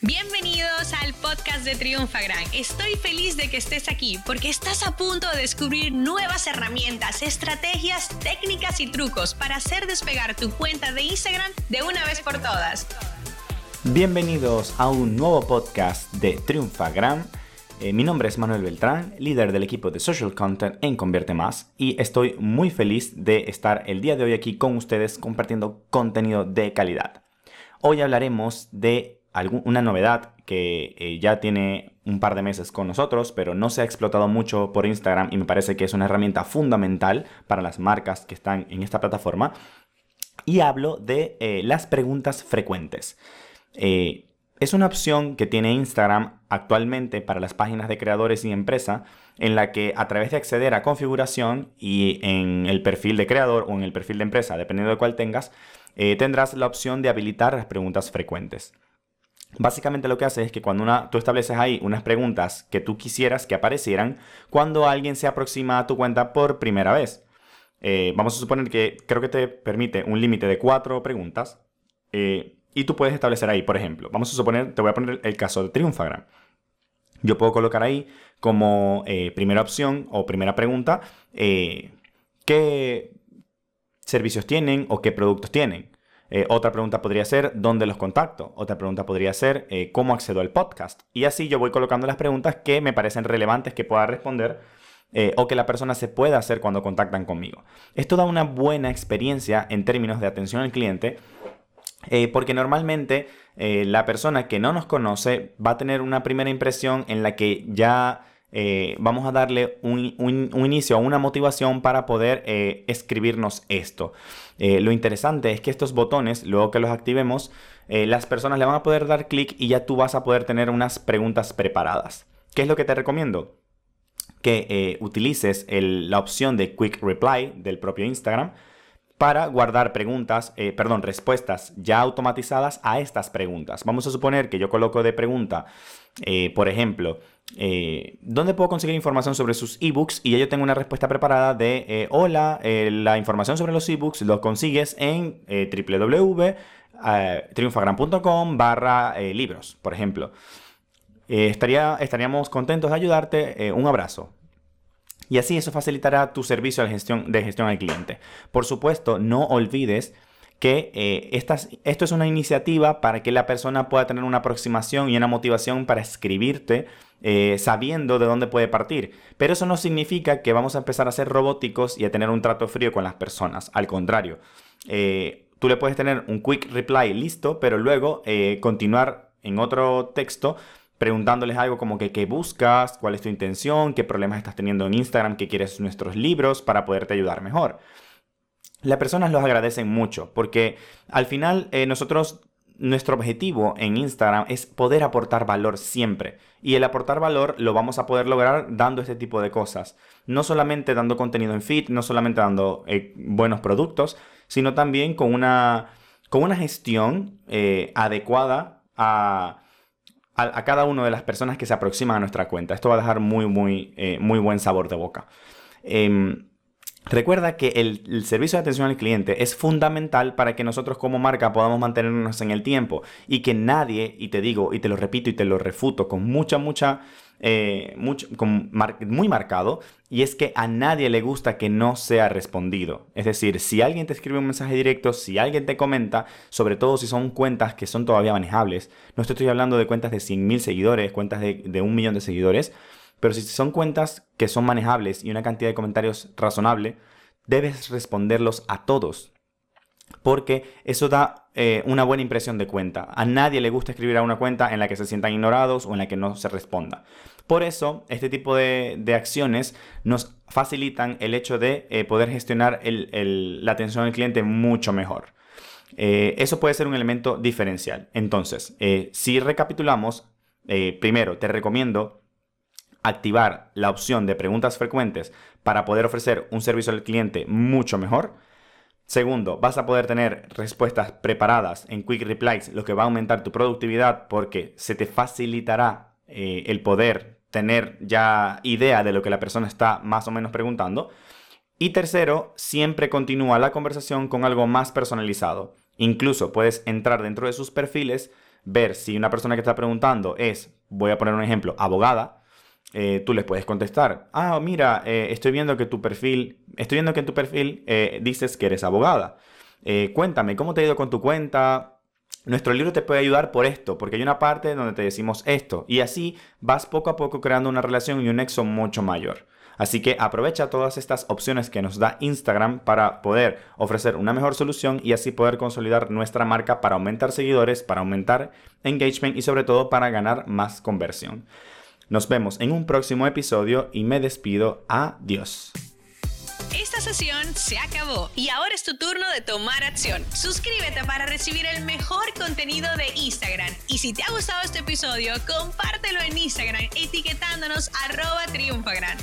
Bienvenidos al podcast de Triunfagram. Estoy feliz de que estés aquí porque estás a punto de descubrir nuevas herramientas, estrategias, técnicas y trucos para hacer despegar tu cuenta de Instagram de una vez por todas. Bienvenidos a un nuevo podcast de Triunfagram. Eh, mi nombre es Manuel Beltrán, líder del equipo de Social Content en Convierte Más y estoy muy feliz de estar el día de hoy aquí con ustedes compartiendo contenido de calidad. Hoy hablaremos de una novedad que eh, ya tiene un par de meses con nosotros, pero no se ha explotado mucho por Instagram y me parece que es una herramienta fundamental para las marcas que están en esta plataforma. Y hablo de eh, las preguntas frecuentes. Eh, es una opción que tiene Instagram actualmente para las páginas de creadores y empresa, en la que a través de acceder a configuración y en el perfil de creador o en el perfil de empresa, dependiendo de cuál tengas, tendrás la opción de habilitar las preguntas frecuentes. Básicamente lo que hace es que cuando una, tú estableces ahí unas preguntas que tú quisieras que aparecieran cuando alguien se aproxima a tu cuenta por primera vez. Eh, vamos a suponer que creo que te permite un límite de cuatro preguntas eh, y tú puedes establecer ahí, por ejemplo, vamos a suponer, te voy a poner el caso de Triunfagram. Yo puedo colocar ahí como eh, primera opción o primera pregunta qué servicios tienen o qué productos tienen. Eh, otra pregunta podría ser dónde los contacto. Otra pregunta podría ser eh, cómo accedo al podcast. Y así yo voy colocando las preguntas que me parecen relevantes que pueda responder eh, o que la persona se pueda hacer cuando contactan conmigo. Esto da una buena experiencia en términos de atención al cliente. porque normalmente la persona que no nos conoce va a tener una primera impresión en la que ya eh, vamos a darle un, un, inicio a una motivación para poder eh, escribirnos esto. Eh, lo interesante es que estos botones, luego que los activemos, las personas le van a poder dar clic y ya tú vas a poder tener unas preguntas preparadas. ¿Qué es lo que te recomiendo? Que utilices la opción de Quick Reply del propio Instagram para guardar preguntas, perdón, respuestas ya automatizadas a estas preguntas. Vamos a suponer que yo coloco de pregunta, por ejemplo, eh, ¿dónde puedo conseguir información sobre sus ebooks? Y ya yo tengo una respuesta preparada de, eh, hola, eh, la información sobre los ebooks lo consigues en www.triunfagram.com barra libros, por ejemplo. estaría, estaríamos contentos de ayudarte. un abrazo. Y así eso facilitará tu servicio de gestión, al cliente. Por supuesto, no olvides que eh, esto es una iniciativa para que la persona pueda tener una aproximación y una motivación para escribirte eh, sabiendo de dónde puede partir. Pero eso no significa que vamos a empezar a ser robóticos y a tener un trato frío con las personas. Al contrario, eh, tú le puedes tener un quick reply listo, pero luego continuar en otro texto preguntándoles algo como que qué buscas, cuál es tu intención, qué problemas estás teniendo en Instagram, qué quieres nuestros libros para poderte ayudar mejor. Las personas los agradecen mucho porque al final eh, nosotros nuestro objetivo en Instagram es poder aportar valor siempre. Y el aportar valor lo vamos a poder lograr dando este tipo de cosas. No solamente dando contenido en feed, no solamente dando eh, buenos productos, sino también con una, con una gestión eh, adecuada a, a, cada una de las personas que se aproximan a nuestra cuenta. Esto va a dejar muy, muy, muy buen sabor de boca. Em, Recuerda que el, servicio de atención al cliente es fundamental para que nosotros como marca podamos mantenernos en el tiempo y que nadie, y te digo, y te lo repito y te lo refuto con mucha, mucha, eh, mucho, muy marcado, y es que a nadie le gusta que no sea respondido. Es decir, si alguien te escribe un mensaje directo, si alguien te comenta, sobre todo si son cuentas que son todavía manejables, no estoy hablando de cuentas de 100.000 seguidores, cuentas de un millón de seguidores, pero si son cuentas que son manejables y una cantidad de comentarios razonable, debes responderlos a todos. Porque eso da eh, una buena impresión de cuenta. A nadie le gusta escribir a una cuenta en la que se sientan ignorados o en la que no se responda. Por eso, este tipo de, acciones nos facilitan el hecho de eh, poder gestionar la atención al cliente mucho mejor. Eh, eso puede ser un elemento diferencial. Entonces, si recapitulamos, primero te recomiendo activar la opción de preguntas frecuentes para poder ofrecer un servicio al cliente mucho mejor. Segundo, vas a poder tener respuestas preparadas en Quick Replies, lo que va a aumentar tu productividad porque se te facilitará eh, el poder tener ya idea de lo que la persona está más o menos preguntando. Y tercero, siempre continúa la conversación con algo más personalizado. Incluso puedes entrar dentro de sus perfiles ver si una persona que está preguntando es, voy a poner un ejemplo, abogada, eh, tú les puedes contestar, ah, mira, eh, estoy viendo que tu perfil, estoy viendo que en tu perfil eh, dices que eres abogada. cuéntame, ¿cómo te ha ido con tu cuenta? Nuestro libro te puede ayudar por esto, porque hay una parte donde te decimos esto. Y así vas poco a poco creando una relación y un nexo mucho mayor. Así que aprovecha todas estas opciones que nos da Instagram para poder ofrecer una mejor solución y así poder consolidar nuestra marca para aumentar seguidores, para aumentar engagement y sobre todo para ganar más conversión. Nos vemos en un próximo episodio y me despido. Adiós. Esta sesión se acabó y ahora es tu turno de tomar acción. Suscríbete para recibir el mejor contenido de Instagram. Y si te ha gustado este episodio, compártelo en Instagram etiquetándonos arroba triunfagran.